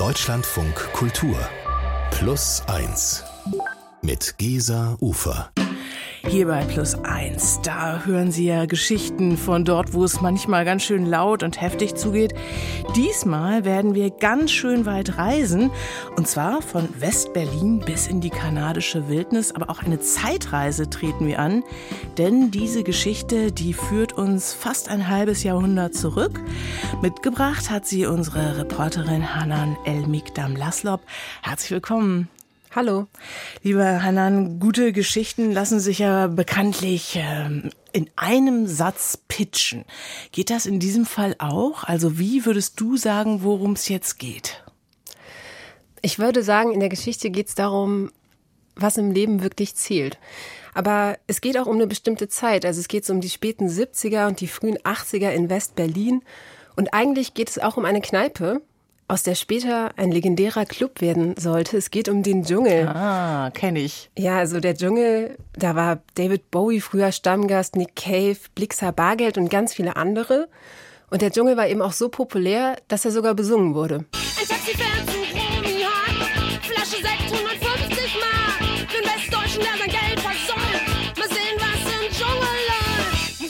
Deutschlandfunk Kultur Plus 1 mit Gesa Ufer. Hier bei Plus Eins, da hören Sie ja Geschichten von dort, wo es manchmal ganz schön laut und heftig zugeht. Diesmal werden wir ganz schön weit reisen. Und zwar von West-Berlin bis in die kanadische Wildnis. Aber auch eine Zeitreise treten wir an. Denn diese Geschichte, die führt uns fast ein halbes Jahrhundert zurück. Mitgebracht hat sie unsere Reporterin Hanan Elmikdam-Laslop. Herzlich willkommen. Hallo. Lieber Hanan, gute Geschichten lassen sich ja bekanntlich ähm, in einem Satz pitchen. Geht das in diesem Fall auch? Also wie würdest du sagen, worum es jetzt geht? Ich würde sagen, in der Geschichte geht es darum, was im Leben wirklich zählt. Aber es geht auch um eine bestimmte Zeit. Also es geht um die späten 70er und die frühen 80er in West-Berlin. Und eigentlich geht es auch um eine Kneipe, aus der später ein legendärer Club werden sollte. Es geht um den Dschungel. Ah, kenne ich. Ja, also der Dschungel, da war David Bowie früher Stammgast, Nick Cave, Blixer Bargeld und ganz viele andere. Und der Dschungel war eben auch so populär, dass er sogar besungen wurde. Ein Taxi fährt zum Chromi Flasche Sekt 150 Mark. Für den Westdeutschen, der sein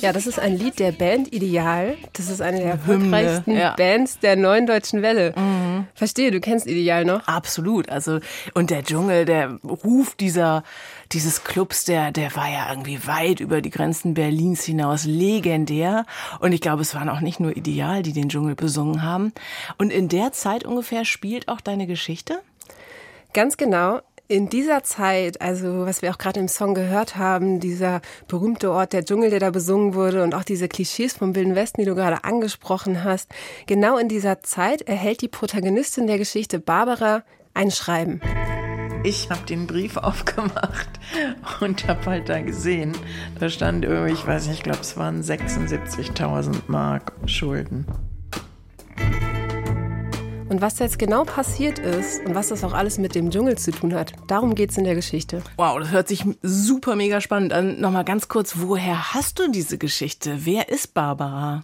Ja, das ist ein Lied der Band Ideal. Das ist eine der erfolgreichsten ja. Bands der neuen deutschen Welle. Mhm. Verstehe, du kennst Ideal noch? Absolut. Also, und der Dschungel, der Ruf dieser, dieses Clubs, der, der war ja irgendwie weit über die Grenzen Berlins hinaus legendär. Und ich glaube, es waren auch nicht nur Ideal, die den Dschungel besungen haben. Und in der Zeit ungefähr spielt auch deine Geschichte? Ganz genau in dieser Zeit, also was wir auch gerade im Song gehört haben, dieser berühmte Ort der Dschungel, der da besungen wurde und auch diese Klischees vom Wilden Westen, die du gerade angesprochen hast, genau in dieser Zeit erhält die Protagonistin der Geschichte Barbara ein Schreiben. Ich habe den Brief aufgemacht und habe halt da gesehen, da stand irgendwie, ich weiß nicht, ich glaube, es waren 76.000 Mark Schulden. Und was jetzt genau passiert ist und was das auch alles mit dem Dschungel zu tun hat, darum geht es in der Geschichte. Wow, das hört sich super mega spannend an. Nochmal ganz kurz, woher hast du diese Geschichte? Wer ist Barbara?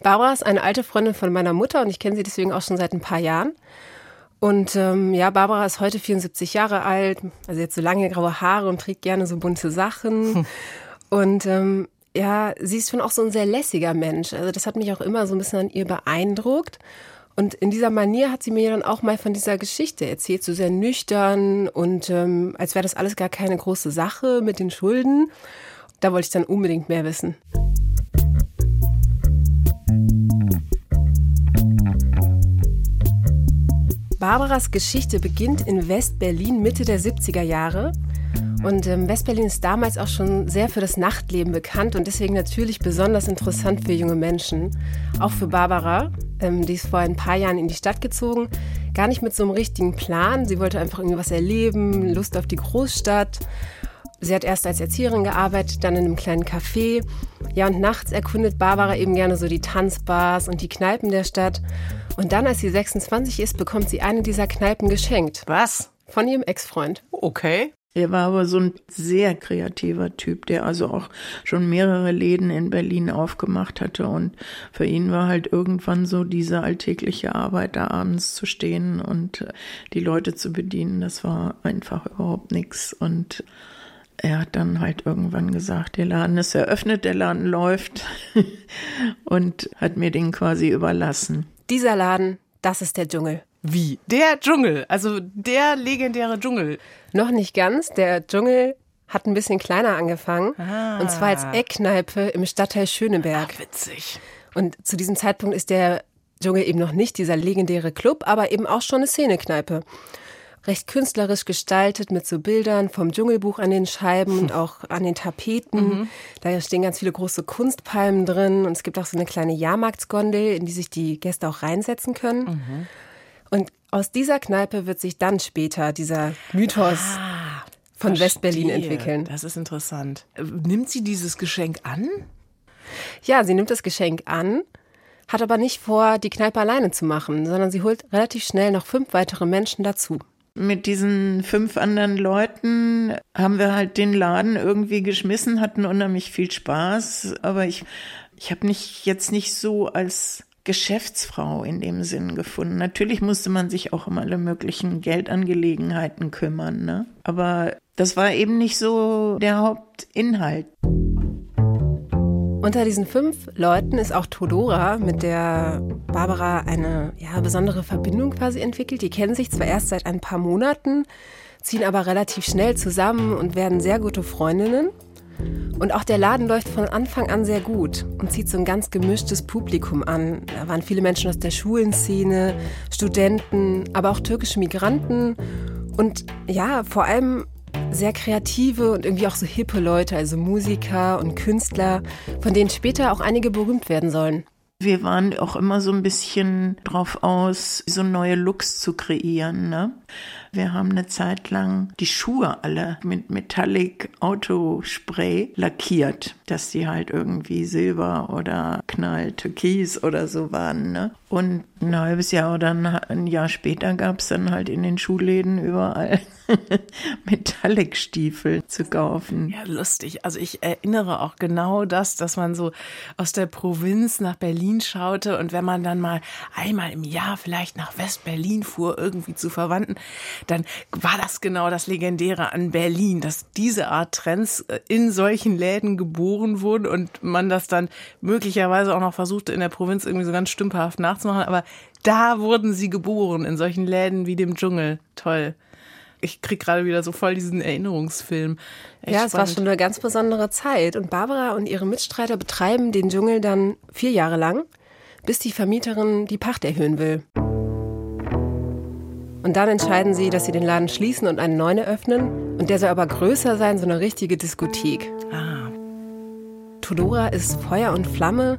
Barbara ist eine alte Freundin von meiner Mutter und ich kenne sie deswegen auch schon seit ein paar Jahren. Und ähm, ja, Barbara ist heute 74 Jahre alt, also jetzt so lange graue Haare und trägt gerne so bunte Sachen. Hm. Und ähm, ja, sie ist schon auch so ein sehr lässiger Mensch. Also das hat mich auch immer so ein bisschen an ihr beeindruckt. Und in dieser Manier hat sie mir dann auch mal von dieser Geschichte erzählt, so sehr nüchtern und ähm, als wäre das alles gar keine große Sache mit den Schulden. Da wollte ich dann unbedingt mehr wissen. Barbaras Geschichte beginnt in West-Berlin Mitte der 70er Jahre. Und ähm, Westberlin ist damals auch schon sehr für das Nachtleben bekannt und deswegen natürlich besonders interessant für junge Menschen. Auch für Barbara, ähm, die ist vor ein paar Jahren in die Stadt gezogen. Gar nicht mit so einem richtigen Plan. Sie wollte einfach irgendwie was erleben, Lust auf die Großstadt. Sie hat erst als Erzieherin gearbeitet, dann in einem kleinen Café. Ja, und nachts erkundet Barbara eben gerne so die Tanzbars und die Kneipen der Stadt. Und dann, als sie 26 ist, bekommt sie eine dieser Kneipen geschenkt. Was? Von ihrem Ex-Freund. Okay. Er war aber so ein sehr kreativer Typ, der also auch schon mehrere Läden in Berlin aufgemacht hatte. Und für ihn war halt irgendwann so diese alltägliche Arbeit, da abends zu stehen und die Leute zu bedienen, das war einfach überhaupt nichts. Und er hat dann halt irgendwann gesagt, der Laden ist eröffnet, der Laden läuft und hat mir den quasi überlassen. Dieser Laden, das ist der Dschungel. Wie? Der Dschungel, also der legendäre Dschungel. Noch nicht ganz. Der Dschungel hat ein bisschen kleiner angefangen. Ah. Und zwar als Eckkneipe im Stadtteil Schöneberg. Ach, witzig. Und zu diesem Zeitpunkt ist der Dschungel eben noch nicht dieser legendäre Club, aber eben auch schon eine Szenekneipe. Recht künstlerisch gestaltet mit so Bildern vom Dschungelbuch an den Scheiben und auch an den Tapeten. Mhm. Da stehen ganz viele große Kunstpalmen drin und es gibt auch so eine kleine Jahrmarktsgondel, in die sich die Gäste auch reinsetzen können. Mhm. Und aus dieser Kneipe wird sich dann später dieser Mythos ah, von Westberlin entwickeln. Das ist interessant. Nimmt sie dieses Geschenk an? Ja, sie nimmt das Geschenk an, hat aber nicht vor, die Kneipe alleine zu machen, sondern sie holt relativ schnell noch fünf weitere Menschen dazu. Mit diesen fünf anderen Leuten haben wir halt den Laden irgendwie geschmissen, hatten unheimlich viel Spaß, aber ich, ich habe mich jetzt nicht so als Geschäftsfrau in dem Sinn gefunden. Natürlich musste man sich auch um alle möglichen Geldangelegenheiten kümmern, ne? Aber das war eben nicht so der Hauptinhalt. Unter diesen fünf Leuten ist auch Todora, mit der Barbara eine ja, besondere Verbindung quasi entwickelt. Die kennen sich zwar erst seit ein paar Monaten, ziehen aber relativ schnell zusammen und werden sehr gute Freundinnen. Und auch der Laden läuft von Anfang an sehr gut und zieht so ein ganz gemischtes Publikum an. Da waren viele Menschen aus der Schulenszene, Studenten, aber auch türkische Migranten und ja, vor allem sehr kreative und irgendwie auch so hippe Leute, also Musiker und Künstler, von denen später auch einige berühmt werden sollen. Wir waren auch immer so ein bisschen drauf aus, so neue Looks zu kreieren. Ne? Wir haben eine Zeit lang die Schuhe alle mit Metallic Autospray lackiert, dass die halt irgendwie silber oder knall türkis oder so waren. Ne? Und ein halbes Jahr oder ein Jahr später gab es dann halt in den Schuhläden überall Metallic-Stiefel zu kaufen. Ja, lustig. Also ich erinnere auch genau das, dass man so aus der Provinz nach Berlin schaute und wenn man dann mal einmal im Jahr vielleicht nach West-Berlin fuhr, irgendwie zu Verwandten, dann war das genau das Legendäre an Berlin, dass diese Art Trends äh, in solchen Läden geboren wurden und man das dann möglicherweise auch noch versuchte in der Provinz irgendwie so ganz stümperhaft nachzumachen, aber da wurden sie geboren, in solchen Läden wie dem Dschungel. Toll. Ich krieg gerade wieder so voll diesen Erinnerungsfilm. Echt ja, es war schon eine ganz besondere Zeit. Und Barbara und ihre Mitstreiter betreiben den Dschungel dann vier Jahre lang, bis die Vermieterin die Pacht erhöhen will. Und dann entscheiden sie, dass sie den Laden schließen und einen neuen eröffnen. Und der soll aber größer sein, so eine richtige Diskothek. Ah. Tudora ist Feuer und Flamme,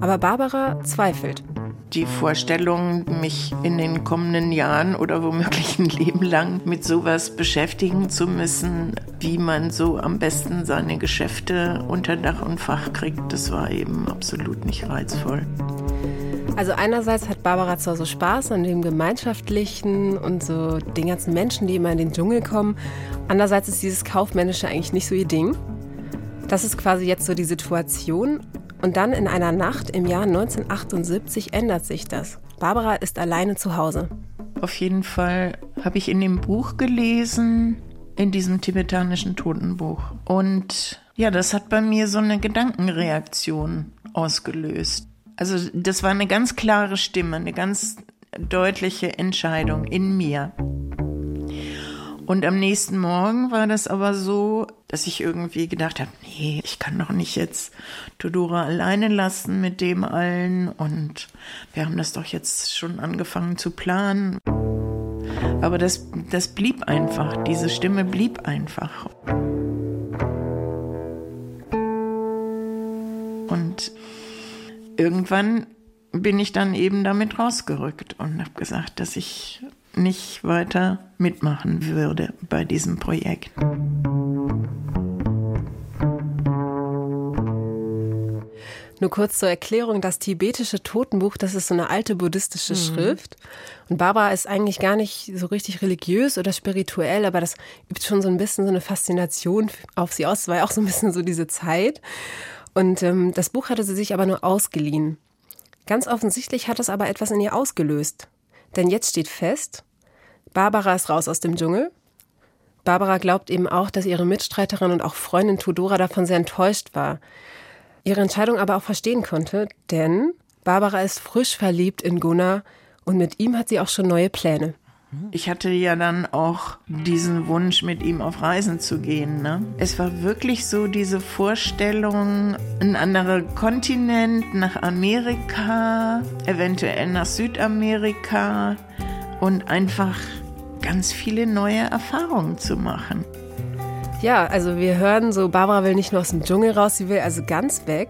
aber Barbara zweifelt die Vorstellung, mich in den kommenden Jahren oder womöglich ein Leben lang mit sowas beschäftigen zu müssen, wie man so am besten seine Geschäfte unter Dach und Fach kriegt, das war eben absolut nicht reizvoll. Also einerseits hat Barbara zwar so Spaß an dem Gemeinschaftlichen und so den ganzen Menschen, die immer in den Dschungel kommen. Andererseits ist dieses Kaufmännische eigentlich nicht so ihr Ding. Das ist quasi jetzt so die Situation. Und dann in einer Nacht im Jahr 1978 ändert sich das. Barbara ist alleine zu Hause. Auf jeden Fall habe ich in dem Buch gelesen, in diesem tibetanischen Totenbuch. Und ja, das hat bei mir so eine Gedankenreaktion ausgelöst. Also das war eine ganz klare Stimme, eine ganz deutliche Entscheidung in mir. Und am nächsten Morgen war das aber so, dass ich irgendwie gedacht habe, nee, ich kann doch nicht jetzt Todora alleine lassen mit dem allen und wir haben das doch jetzt schon angefangen zu planen. Aber das, das blieb einfach, diese Stimme blieb einfach. Und irgendwann bin ich dann eben damit rausgerückt und habe gesagt, dass ich nicht weiter mitmachen würde bei diesem Projekt. Nur kurz zur Erklärung, das tibetische Totenbuch, das ist so eine alte buddhistische mhm. Schrift. Und Barbara ist eigentlich gar nicht so richtig religiös oder spirituell, aber das übt schon so ein bisschen so eine Faszination auf sie aus. Es war ja auch so ein bisschen so diese Zeit. Und ähm, das Buch hatte sie sich aber nur ausgeliehen. Ganz offensichtlich hat es aber etwas in ihr ausgelöst. Denn jetzt steht fest, Barbara ist raus aus dem Dschungel. Barbara glaubt eben auch, dass ihre Mitstreiterin und auch Freundin Tudora davon sehr enttäuscht war. Ihre Entscheidung aber auch verstehen konnte, denn Barbara ist frisch verliebt in Gunnar und mit ihm hat sie auch schon neue Pläne. Ich hatte ja dann auch diesen Wunsch, mit ihm auf Reisen zu gehen. Ne? Es war wirklich so diese Vorstellung, ein anderer Kontinent, nach Amerika, eventuell nach Südamerika und einfach ganz viele neue Erfahrungen zu machen. Ja, also wir hören so, Barbara will nicht nur aus dem Dschungel raus, sie will also ganz weg.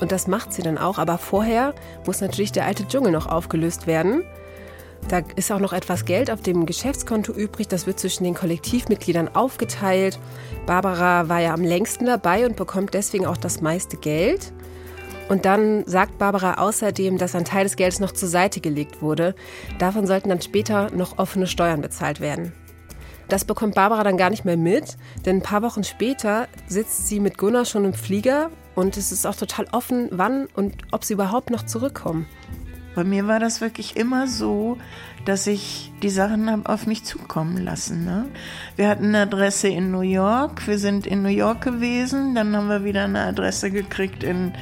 Und das macht sie dann auch. Aber vorher muss natürlich der alte Dschungel noch aufgelöst werden. Da ist auch noch etwas Geld auf dem Geschäftskonto übrig. Das wird zwischen den Kollektivmitgliedern aufgeteilt. Barbara war ja am längsten dabei und bekommt deswegen auch das meiste Geld. Und dann sagt Barbara außerdem, dass ein Teil des Geldes noch zur Seite gelegt wurde. Davon sollten dann später noch offene Steuern bezahlt werden. Das bekommt Barbara dann gar nicht mehr mit, denn ein paar Wochen später sitzt sie mit Gunnar schon im Flieger und es ist auch total offen, wann und ob sie überhaupt noch zurückkommen. Bei mir war das wirklich immer so, dass ich die Sachen habe auf mich zukommen lassen. Ne? Wir hatten eine Adresse in New York, wir sind in New York gewesen, dann haben wir wieder eine Adresse gekriegt in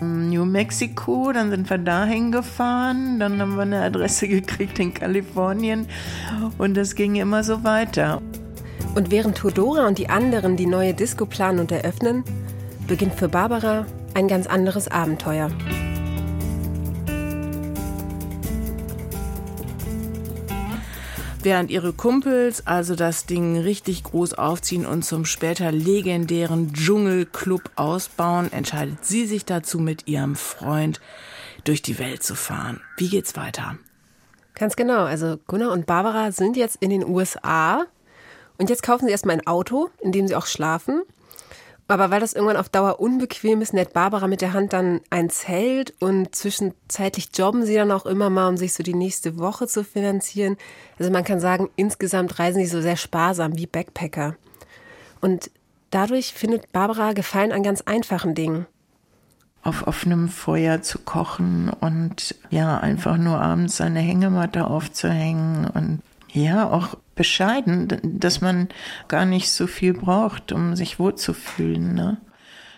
ähm, New Mexico, dann sind wir dahin gefahren, dann haben wir eine Adresse gekriegt in Kalifornien und das ging immer so weiter. Und während Todora und die anderen die neue Disco planen und eröffnen, beginnt für Barbara ein ganz anderes Abenteuer. Während ihre Kumpels also das Ding richtig groß aufziehen und zum später legendären Dschungelclub ausbauen, entscheidet sie sich dazu, mit ihrem Freund durch die Welt zu fahren. Wie geht's weiter? Ganz genau. Also Gunnar und Barbara sind jetzt in den USA und jetzt kaufen sie erstmal ein Auto, in dem sie auch schlafen. Aber weil das irgendwann auf Dauer unbequem ist, näht Barbara mit der Hand dann ein Zelt und zwischenzeitlich jobben sie dann auch immer mal, um sich so die nächste Woche zu finanzieren. Also man kann sagen, insgesamt reisen sie so sehr sparsam wie Backpacker. Und dadurch findet Barbara Gefallen an ganz einfachen Dingen. Auf offenem Feuer zu kochen und ja, einfach nur abends eine Hängematte aufzuhängen und ja, auch bescheiden, dass man gar nicht so viel braucht, um sich wohlzufühlen. Ne?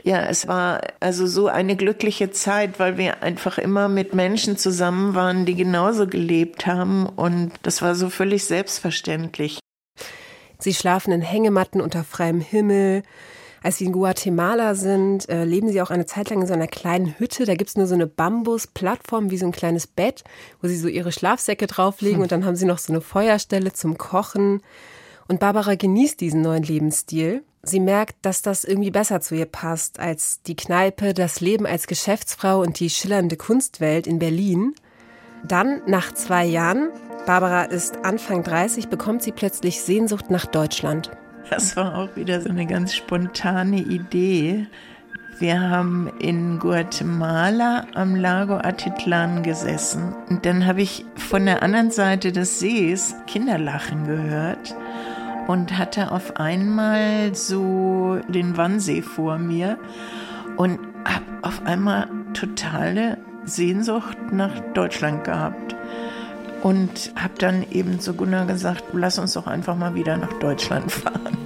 Ja, es war also so eine glückliche Zeit, weil wir einfach immer mit Menschen zusammen waren, die genauso gelebt haben und das war so völlig selbstverständlich. Sie schlafen in Hängematten unter freiem Himmel. Als sie in Guatemala sind, äh, leben sie auch eine Zeit lang in so einer kleinen Hütte. Da gibt es nur so eine Bambusplattform wie so ein kleines Bett, wo sie so ihre Schlafsäcke drauflegen hm. und dann haben sie noch so eine Feuerstelle zum Kochen. Und Barbara genießt diesen neuen Lebensstil. Sie merkt, dass das irgendwie besser zu ihr passt als die Kneipe, das Leben als Geschäftsfrau und die schillernde Kunstwelt in Berlin. Dann, nach zwei Jahren, Barbara ist Anfang 30, bekommt sie plötzlich Sehnsucht nach Deutschland. Das war auch wieder so eine ganz spontane Idee. Wir haben in Guatemala am Lago Atitlan gesessen und dann habe ich von der anderen Seite des Sees Kinderlachen gehört und hatte auf einmal so den Wannsee vor mir und habe auf einmal totale Sehnsucht nach Deutschland gehabt und habe dann eben zu Gunnar gesagt, lass uns doch einfach mal wieder nach Deutschland fahren.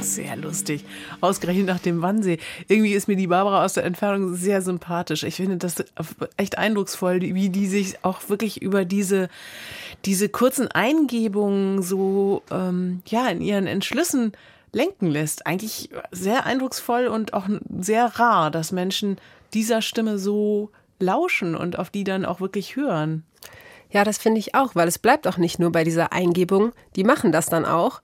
Sehr lustig. Ausgerechnet nach dem Wannsee. Irgendwie ist mir die Barbara aus der Entfernung sehr sympathisch. Ich finde das echt eindrucksvoll, wie die sich auch wirklich über diese, diese kurzen Eingebungen so ähm, ja, in ihren Entschlüssen lenken lässt. Eigentlich sehr eindrucksvoll und auch sehr rar, dass Menschen dieser Stimme so lauschen und auf die dann auch wirklich hören. Ja, das finde ich auch, weil es bleibt auch nicht nur bei dieser Eingebung, die machen das dann auch.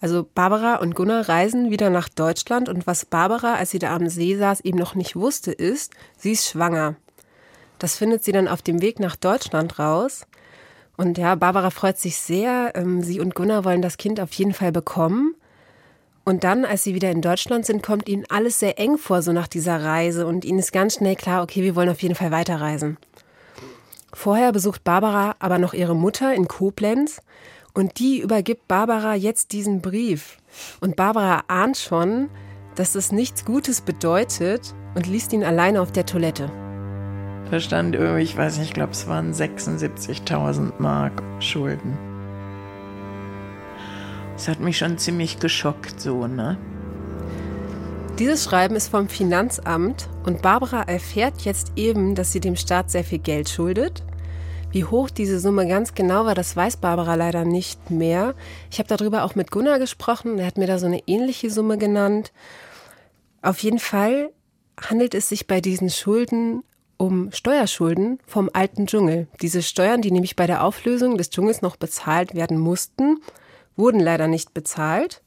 Also Barbara und Gunnar reisen wieder nach Deutschland und was Barbara, als sie da am See saß, eben noch nicht wusste, ist, sie ist schwanger. Das findet sie dann auf dem Weg nach Deutschland raus. Und ja, Barbara freut sich sehr. Ähm, sie und Gunnar wollen das Kind auf jeden Fall bekommen. Und dann, als sie wieder in Deutschland sind, kommt ihnen alles sehr eng vor, so nach dieser Reise. Und ihnen ist ganz schnell klar, okay, wir wollen auf jeden Fall weiterreisen. Vorher besucht Barbara aber noch ihre Mutter in Koblenz und die übergibt Barbara jetzt diesen Brief. Und Barbara ahnt schon, dass es nichts Gutes bedeutet und liest ihn alleine auf der Toilette. Da stand irgendwie, ich weiß nicht, ich glaube, es waren 76.000 Mark Schulden. Das hat mich schon ziemlich geschockt, so, ne? Dieses Schreiben ist vom Finanzamt und Barbara erfährt jetzt eben, dass sie dem Staat sehr viel Geld schuldet. Wie hoch diese Summe ganz genau war, das weiß Barbara leider nicht mehr. Ich habe darüber auch mit Gunnar gesprochen, er hat mir da so eine ähnliche Summe genannt. Auf jeden Fall handelt es sich bei diesen Schulden um Steuerschulden vom alten Dschungel. Diese Steuern, die nämlich bei der Auflösung des Dschungels noch bezahlt werden mussten, wurden leider nicht bezahlt.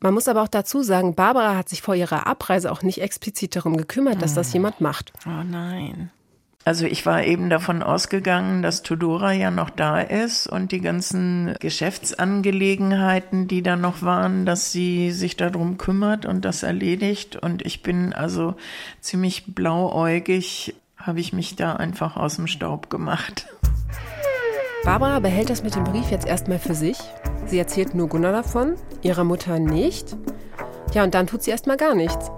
Man muss aber auch dazu sagen, Barbara hat sich vor ihrer Abreise auch nicht explizit darum gekümmert, dass das hm. jemand macht. Oh nein. Also ich war eben davon ausgegangen, dass Tudora ja noch da ist und die ganzen Geschäftsangelegenheiten, die da noch waren, dass sie sich darum kümmert und das erledigt. Und ich bin also ziemlich blauäugig, habe ich mich da einfach aus dem Staub gemacht. Barbara behält das mit dem Brief jetzt erstmal für sich. Sie erzählt nur Gunnar davon, ihrer Mutter nicht. Ja, und dann tut sie erstmal gar nichts.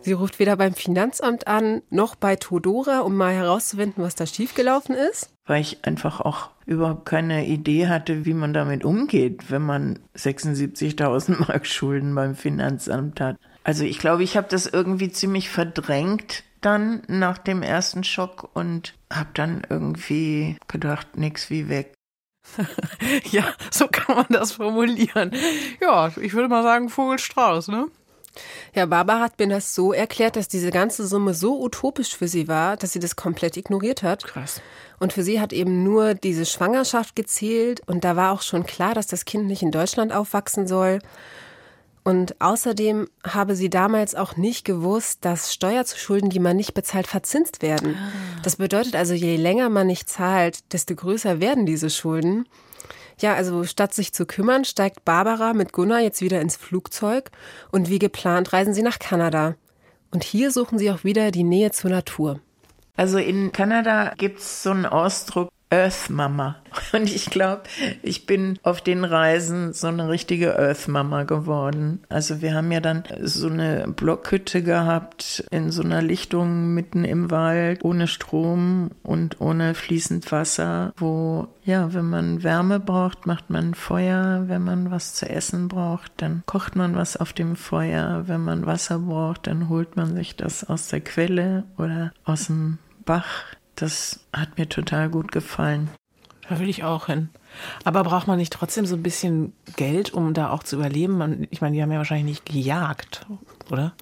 Sie ruft weder beim Finanzamt an, noch bei Todora, um mal herauszufinden, was da schiefgelaufen ist. Weil ich einfach auch überhaupt keine Idee hatte, wie man damit umgeht, wenn man 76.000 Mark Schulden beim Finanzamt hat. Also ich glaube, ich habe das irgendwie ziemlich verdrängt dann nach dem ersten Schock und habe dann irgendwie gedacht, nix wie weg. ja, so kann man das formulieren. Ja, ich würde mal sagen Vogelstrauß, ne? Ja, Barbara hat mir das so erklärt, dass diese ganze Summe so utopisch für sie war, dass sie das komplett ignoriert hat. Krass. Und für sie hat eben nur diese Schwangerschaft gezählt und da war auch schon klar, dass das Kind nicht in Deutschland aufwachsen soll. Und außerdem habe sie damals auch nicht gewusst, dass Steuerzuschulden, die man nicht bezahlt, verzinst werden. Ah. Das bedeutet also, je länger man nicht zahlt, desto größer werden diese Schulden. Ja, also statt sich zu kümmern, steigt Barbara mit Gunnar jetzt wieder ins Flugzeug und wie geplant reisen sie nach Kanada. Und hier suchen sie auch wieder die Nähe zur Natur. Also in Kanada gibt es so einen Ausdruck, Earth Mama. Und ich glaube, ich bin auf den Reisen so eine richtige Earth Mama geworden. Also wir haben ja dann so eine Blockhütte gehabt in so einer Lichtung mitten im Wald, ohne Strom und ohne fließend Wasser, wo ja, wenn man Wärme braucht, macht man Feuer. Wenn man was zu essen braucht, dann kocht man was auf dem Feuer. Wenn man Wasser braucht, dann holt man sich das aus der Quelle oder aus dem Bach. Das hat mir total gut gefallen. Da will ich auch hin. Aber braucht man nicht trotzdem so ein bisschen Geld, um da auch zu überleben? Ich meine, die haben ja wahrscheinlich nicht gejagt, oder?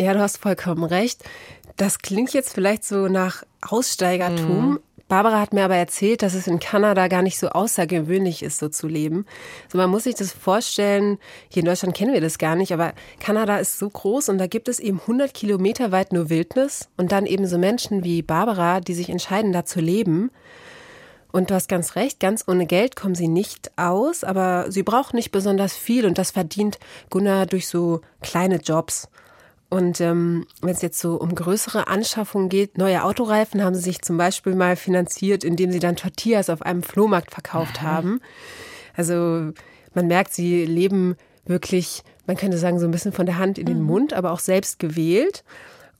Ja, du hast vollkommen recht. Das klingt jetzt vielleicht so nach Aussteigertum, mhm. Barbara hat mir aber erzählt, dass es in Kanada gar nicht so außergewöhnlich ist, so zu leben. So, man muss sich das vorstellen, hier in Deutschland kennen wir das gar nicht, aber Kanada ist so groß und da gibt es eben 100 Kilometer weit nur Wildnis und dann eben so Menschen wie Barbara, die sich entscheiden, da zu leben. Und du hast ganz recht, ganz ohne Geld kommen sie nicht aus, aber sie brauchen nicht besonders viel und das verdient Gunnar durch so kleine Jobs. Und ähm, wenn es jetzt so um größere Anschaffungen geht, neue Autoreifen haben sie sich zum Beispiel mal finanziert, indem sie dann Tortillas auf einem Flohmarkt verkauft haben. Also man merkt, sie leben wirklich, man könnte sagen, so ein bisschen von der Hand in den mhm. Mund, aber auch selbst gewählt.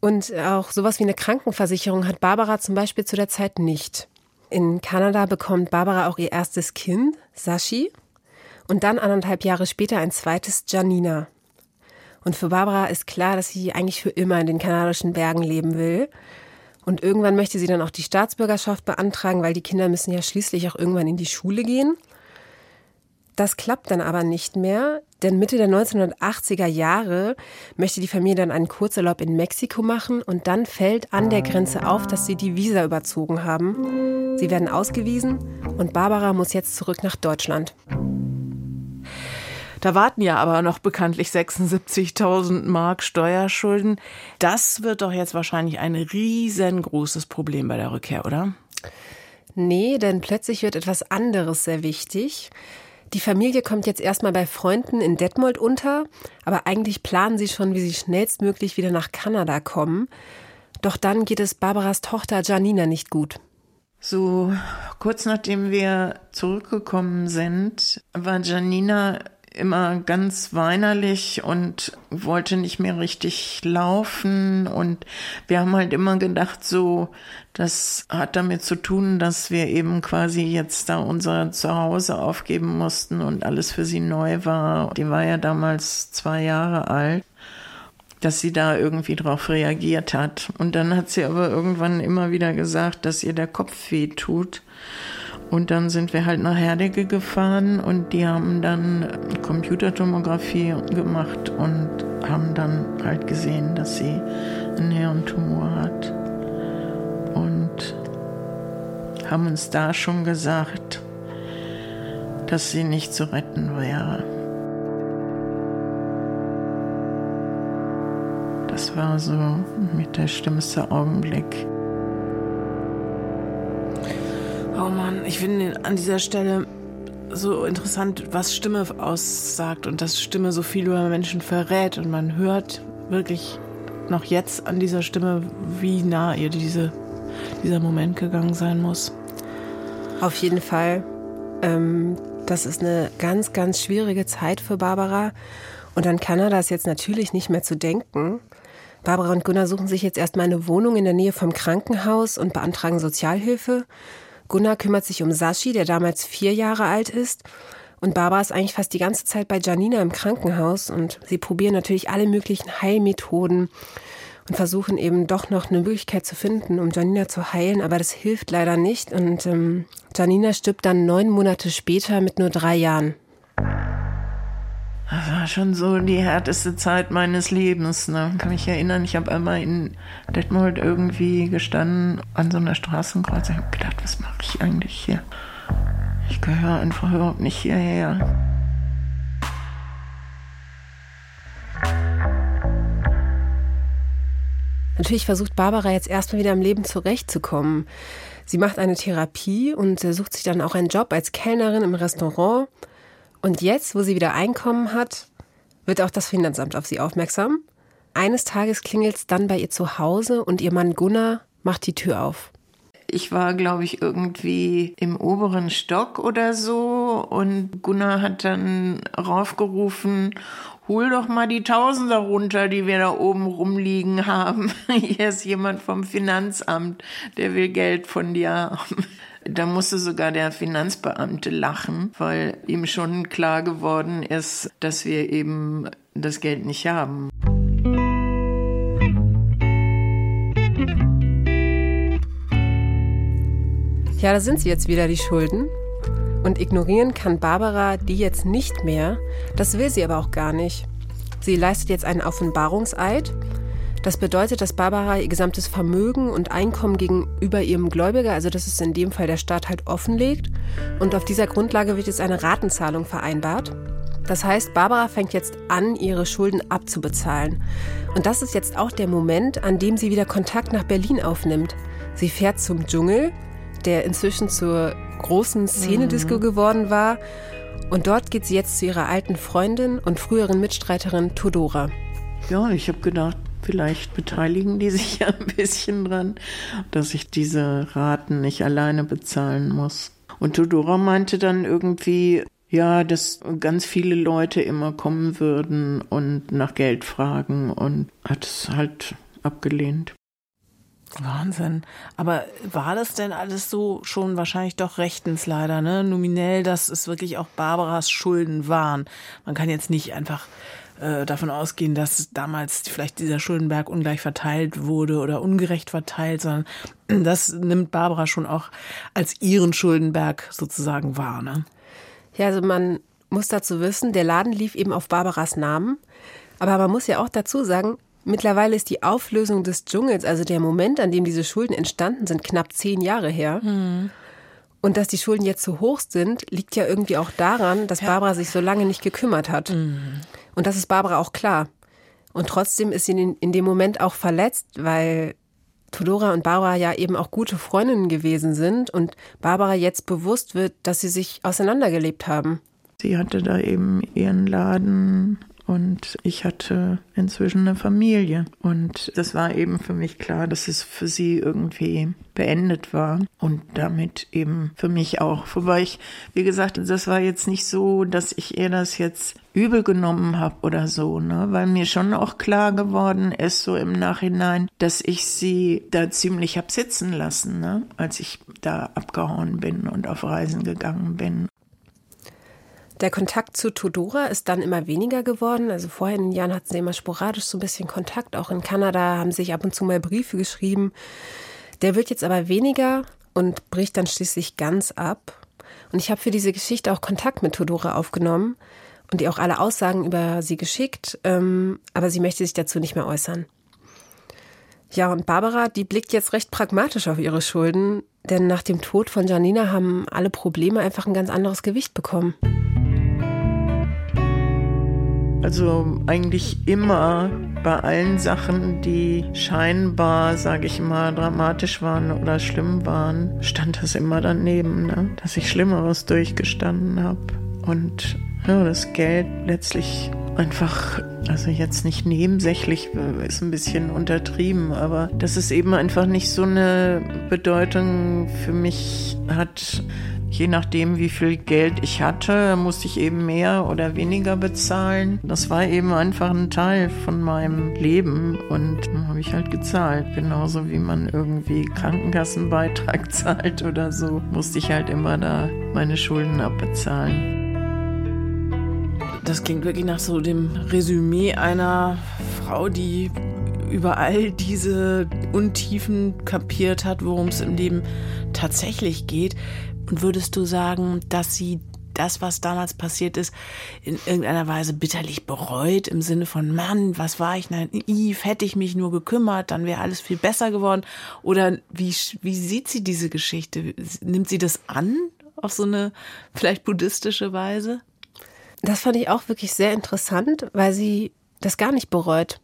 Und auch sowas wie eine Krankenversicherung hat Barbara zum Beispiel zu der Zeit nicht. In Kanada bekommt Barbara auch ihr erstes Kind, Sashi, und dann anderthalb Jahre später ein zweites, Janina. Und für Barbara ist klar, dass sie eigentlich für immer in den kanadischen Bergen leben will. Und irgendwann möchte sie dann auch die Staatsbürgerschaft beantragen, weil die Kinder müssen ja schließlich auch irgendwann in die Schule gehen. Das klappt dann aber nicht mehr, denn Mitte der 1980er Jahre möchte die Familie dann einen Kurzurlaub in Mexiko machen und dann fällt an der Grenze auf, dass sie die Visa überzogen haben. Sie werden ausgewiesen und Barbara muss jetzt zurück nach Deutschland. Da warten ja aber noch bekanntlich 76.000 Mark Steuerschulden. Das wird doch jetzt wahrscheinlich ein riesengroßes Problem bei der Rückkehr, oder? Nee, denn plötzlich wird etwas anderes sehr wichtig. Die Familie kommt jetzt erstmal bei Freunden in Detmold unter, aber eigentlich planen sie schon, wie sie schnellstmöglich wieder nach Kanada kommen. Doch dann geht es Barbaras Tochter Janina nicht gut. So kurz nachdem wir zurückgekommen sind, war Janina immer ganz weinerlich und wollte nicht mehr richtig laufen. Und wir haben halt immer gedacht, so, das hat damit zu tun, dass wir eben quasi jetzt da unser Zuhause aufgeben mussten und alles für sie neu war. Die war ja damals zwei Jahre alt dass sie da irgendwie drauf reagiert hat. Und dann hat sie aber irgendwann immer wieder gesagt, dass ihr der Kopf weh tut. Und dann sind wir halt nach Herdecke gefahren und die haben dann Computertomographie gemacht und haben dann halt gesehen, dass sie einen Hirntumor hat. Und haben uns da schon gesagt, dass sie nicht zu retten wäre. Das war so mit der schlimmste Augenblick. Oh Mann, ich finde an dieser Stelle so interessant, was Stimme aussagt und dass Stimme so viel über Menschen verrät und man hört wirklich noch jetzt an dieser Stimme, wie nah ihr diese, dieser Moment gegangen sein muss. Auf jeden Fall. Ähm, das ist eine ganz, ganz schwierige Zeit für Barbara. Und an Kanada ist jetzt natürlich nicht mehr zu denken. Barbara und Gunnar suchen sich jetzt erstmal eine Wohnung in der Nähe vom Krankenhaus und beantragen Sozialhilfe. Gunnar kümmert sich um Sashi, der damals vier Jahre alt ist. Und Barbara ist eigentlich fast die ganze Zeit bei Janina im Krankenhaus und sie probieren natürlich alle möglichen Heilmethoden und versuchen eben doch noch eine Möglichkeit zu finden, um Janina zu heilen, aber das hilft leider nicht. Und ähm, Janina stirbt dann neun Monate später mit nur drei Jahren. Das war schon so die härteste Zeit meines Lebens. Ne? Kann mich erinnern, ich habe einmal in Detmold irgendwie gestanden an so einer Straßenkreuz. Ich habe gedacht, was mache ich eigentlich hier? Ich gehöre einfach überhaupt nicht hierher. Natürlich versucht Barbara jetzt erstmal wieder im Leben zurechtzukommen. Sie macht eine Therapie und sucht sich dann auch einen Job als Kellnerin im Restaurant. Und jetzt, wo sie wieder Einkommen hat, wird auch das Finanzamt auf sie aufmerksam. Eines Tages klingelt es dann bei ihr zu Hause und ihr Mann Gunnar macht die Tür auf. Ich war, glaube ich, irgendwie im oberen Stock oder so und Gunnar hat dann raufgerufen, hol doch mal die Tausender runter, die wir da oben rumliegen haben. Hier ist jemand vom Finanzamt, der will Geld von dir haben. Da musste sogar der Finanzbeamte lachen, weil ihm schon klar geworden ist, dass wir eben das Geld nicht haben. Ja, da sind sie jetzt wieder, die Schulden. Und ignorieren kann Barbara die jetzt nicht mehr. Das will sie aber auch gar nicht. Sie leistet jetzt einen Offenbarungseid das bedeutet, dass Barbara ihr gesamtes Vermögen und Einkommen gegenüber ihrem Gläubiger, also das ist in dem Fall der Staat, halt offenlegt. Und auf dieser Grundlage wird jetzt eine Ratenzahlung vereinbart. Das heißt, Barbara fängt jetzt an, ihre Schulden abzubezahlen. Und das ist jetzt auch der Moment, an dem sie wieder Kontakt nach Berlin aufnimmt. Sie fährt zum Dschungel, der inzwischen zur großen Szenedisco mhm. geworden war. Und dort geht sie jetzt zu ihrer alten Freundin und früheren Mitstreiterin Todora. Ja, ich habe gedacht, Vielleicht beteiligen die sich ja ein bisschen dran, dass ich diese Raten nicht alleine bezahlen muss. Und Tudora meinte dann irgendwie, ja, dass ganz viele Leute immer kommen würden und nach Geld fragen und hat es halt abgelehnt. Wahnsinn. Aber war das denn alles so schon wahrscheinlich doch rechtens leider, ne? Nominell, dass es wirklich auch Barbaras Schulden waren. Man kann jetzt nicht einfach äh, davon ausgehen, dass damals vielleicht dieser Schuldenberg ungleich verteilt wurde oder ungerecht verteilt, sondern das nimmt Barbara schon auch als ihren Schuldenberg sozusagen wahr. Ne? Ja, also man muss dazu wissen, der Laden lief eben auf Barbaras Namen. Aber man muss ja auch dazu sagen, mittlerweile ist die Auflösung des Dschungels, also der Moment, an dem diese Schulden entstanden sind, knapp zehn Jahre her. Mhm. Und dass die Schulden jetzt so hoch sind, liegt ja irgendwie auch daran, dass Barbara sich so lange nicht gekümmert hat. Mhm. Und das ist Barbara auch klar. Und trotzdem ist sie in, in dem Moment auch verletzt, weil Tudora und Barbara ja eben auch gute Freundinnen gewesen sind und Barbara jetzt bewusst wird, dass sie sich auseinandergelebt haben. Sie hatte da eben ihren Laden und ich hatte inzwischen eine Familie. Und das war eben für mich klar, dass es für sie irgendwie beendet war und damit eben für mich auch. Wobei ich, wie gesagt, das war jetzt nicht so, dass ich ihr das jetzt übel genommen habe oder so, ne? Weil mir schon auch klar geworden ist, so im Nachhinein, dass ich sie da ziemlich hab sitzen lassen, ne? Als ich da abgehauen bin und auf Reisen gegangen bin. Der Kontakt zu Todora ist dann immer weniger geworden. Also vorher in den Jahren hatten sie immer sporadisch so ein bisschen Kontakt. Auch in Kanada haben sich ab und zu mal Briefe geschrieben. Der wird jetzt aber weniger und bricht dann schließlich ganz ab. Und ich habe für diese Geschichte auch Kontakt mit Todora aufgenommen und ihr auch alle Aussagen über sie geschickt, ähm, aber sie möchte sich dazu nicht mehr äußern. Ja, und Barbara, die blickt jetzt recht pragmatisch auf ihre Schulden, denn nach dem Tod von Janina haben alle Probleme einfach ein ganz anderes Gewicht bekommen. Also eigentlich immer bei allen Sachen, die scheinbar, sage ich mal, dramatisch waren oder schlimm waren, stand das immer daneben, ne? dass ich Schlimmeres durchgestanden habe. Und ja, das Geld letztlich einfach, also jetzt nicht nebensächlich, ist ein bisschen untertrieben, aber dass es eben einfach nicht so eine Bedeutung für mich hat, Je nachdem, wie viel Geld ich hatte, musste ich eben mehr oder weniger bezahlen. Das war eben einfach ein Teil von meinem Leben und habe ich halt gezahlt. Genauso wie man irgendwie Krankenkassenbeitrag zahlt oder so, musste ich halt immer da meine Schulden abbezahlen. Das klingt wirklich nach so dem Resümee einer Frau, die über all diese Untiefen kapiert hat, worum es im Leben tatsächlich geht. Und würdest du sagen, dass sie das, was damals passiert ist, in irgendeiner Weise bitterlich bereut, im Sinne von, Mann, was war ich naiv, hätte ich mich nur gekümmert, dann wäre alles viel besser geworden? Oder wie, wie sieht sie diese Geschichte? Nimmt sie das an auf so eine vielleicht buddhistische Weise? Das fand ich auch wirklich sehr interessant, weil sie das gar nicht bereut.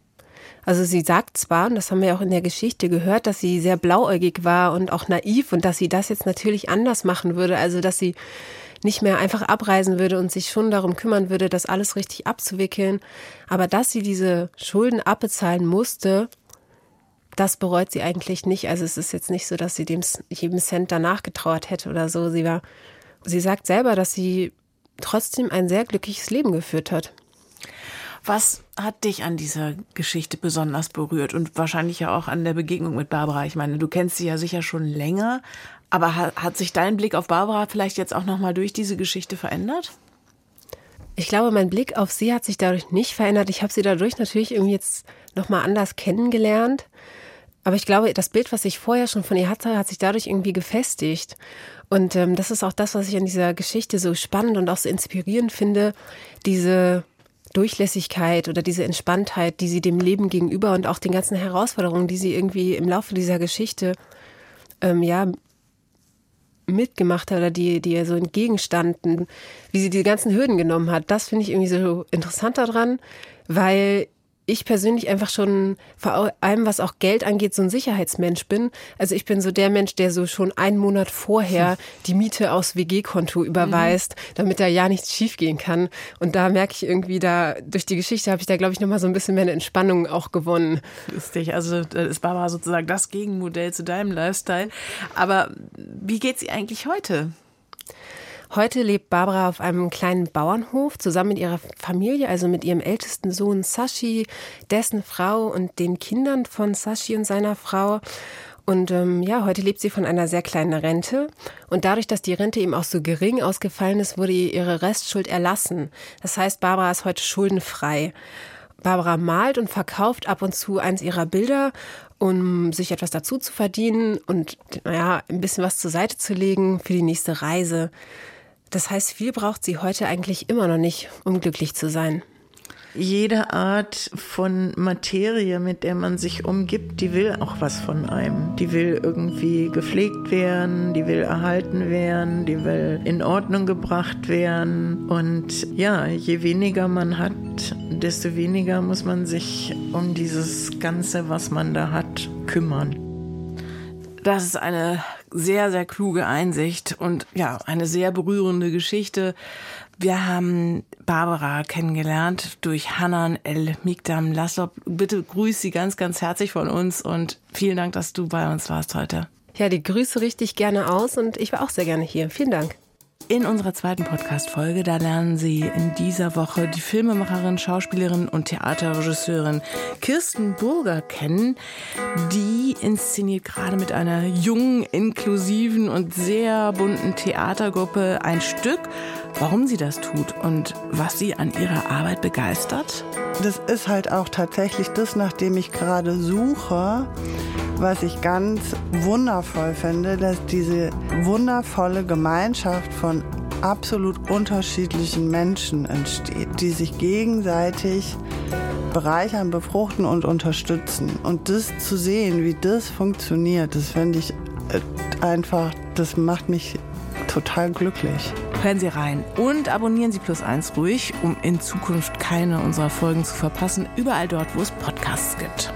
Also sie sagt zwar, und das haben wir auch in der Geschichte gehört, dass sie sehr blauäugig war und auch naiv und dass sie das jetzt natürlich anders machen würde. Also dass sie nicht mehr einfach abreisen würde und sich schon darum kümmern würde, das alles richtig abzuwickeln. Aber dass sie diese Schulden abbezahlen musste, das bereut sie eigentlich nicht. Also es ist jetzt nicht so, dass sie dem jedem Cent danach getrauert hätte oder so. Sie war, sie sagt selber, dass sie trotzdem ein sehr glückliches Leben geführt hat. Was hat dich an dieser Geschichte besonders berührt und wahrscheinlich ja auch an der Begegnung mit Barbara? Ich meine, du kennst sie ja sicher schon länger, aber hat, hat sich dein Blick auf Barbara vielleicht jetzt auch noch mal durch diese Geschichte verändert? Ich glaube, mein Blick auf sie hat sich dadurch nicht verändert. Ich habe sie dadurch natürlich irgendwie jetzt noch mal anders kennengelernt. Aber ich glaube, das Bild, was ich vorher schon von ihr hatte, hat sich dadurch irgendwie gefestigt. Und ähm, das ist auch das, was ich an dieser Geschichte so spannend und auch so inspirierend finde. Diese Durchlässigkeit oder diese Entspanntheit, die sie dem Leben gegenüber und auch den ganzen Herausforderungen, die sie irgendwie im Laufe dieser Geschichte ähm, ja mitgemacht hat oder die, die ihr so entgegenstanden, wie sie die ganzen Hürden genommen hat, das finde ich irgendwie so interessant daran, weil ich persönlich einfach schon vor allem, was auch Geld angeht, so ein Sicherheitsmensch bin. Also ich bin so der Mensch, der so schon einen Monat vorher die Miete aus WG-Konto überweist, mhm. damit da ja nichts schiefgehen kann. Und da merke ich irgendwie da, durch die Geschichte habe ich da, glaube ich, nochmal so ein bisschen mehr eine Entspannung auch gewonnen. Lustig. Also ist Barbara sozusagen das Gegenmodell zu deinem Lifestyle. Aber wie geht sie eigentlich heute? Heute lebt Barbara auf einem kleinen Bauernhof zusammen mit ihrer Familie, also mit ihrem ältesten Sohn Sashi, dessen Frau und den Kindern von Sashi und seiner Frau. Und ähm, ja, heute lebt sie von einer sehr kleinen Rente. Und dadurch, dass die Rente eben auch so gering ausgefallen ist, wurde ihr ihre Restschuld erlassen. Das heißt, Barbara ist heute schuldenfrei. Barbara malt und verkauft ab und zu eins ihrer Bilder, um sich etwas dazu zu verdienen und naja, ein bisschen was zur Seite zu legen für die nächste Reise. Das heißt, viel braucht sie heute eigentlich immer noch nicht, um glücklich zu sein. Jede Art von Materie, mit der man sich umgibt, die will auch was von einem. Die will irgendwie gepflegt werden, die will erhalten werden, die will in Ordnung gebracht werden. Und ja, je weniger man hat, desto weniger muss man sich um dieses Ganze, was man da hat, kümmern. Das ist eine sehr, sehr kluge Einsicht und ja, eine sehr berührende Geschichte. Wir haben Barbara kennengelernt durch Hanan El Mikdam Lassop. Bitte grüß sie ganz, ganz herzlich von uns und vielen Dank, dass du bei uns warst heute. Ja, die Grüße richtig gerne aus und ich war auch sehr gerne hier. Vielen Dank. In unserer zweiten Podcast-Folge, da lernen Sie in dieser Woche die Filmemacherin, Schauspielerin und Theaterregisseurin Kirsten Burger kennen. Die inszeniert gerade mit einer jungen, inklusiven und sehr bunten Theatergruppe ein Stück. Warum sie das tut und was sie an ihrer Arbeit begeistert? Das ist halt auch tatsächlich das, nach dem ich gerade suche was ich ganz wundervoll finde, dass diese wundervolle Gemeinschaft von absolut unterschiedlichen Menschen entsteht, die sich gegenseitig bereichern, befruchten und unterstützen. Und das zu sehen, wie das funktioniert, das finde ich äh, einfach, das macht mich total glücklich. Hören Sie rein und abonnieren Sie Plus eins ruhig, um in Zukunft keine unserer Folgen zu verpassen. Überall dort, wo es Podcasts gibt.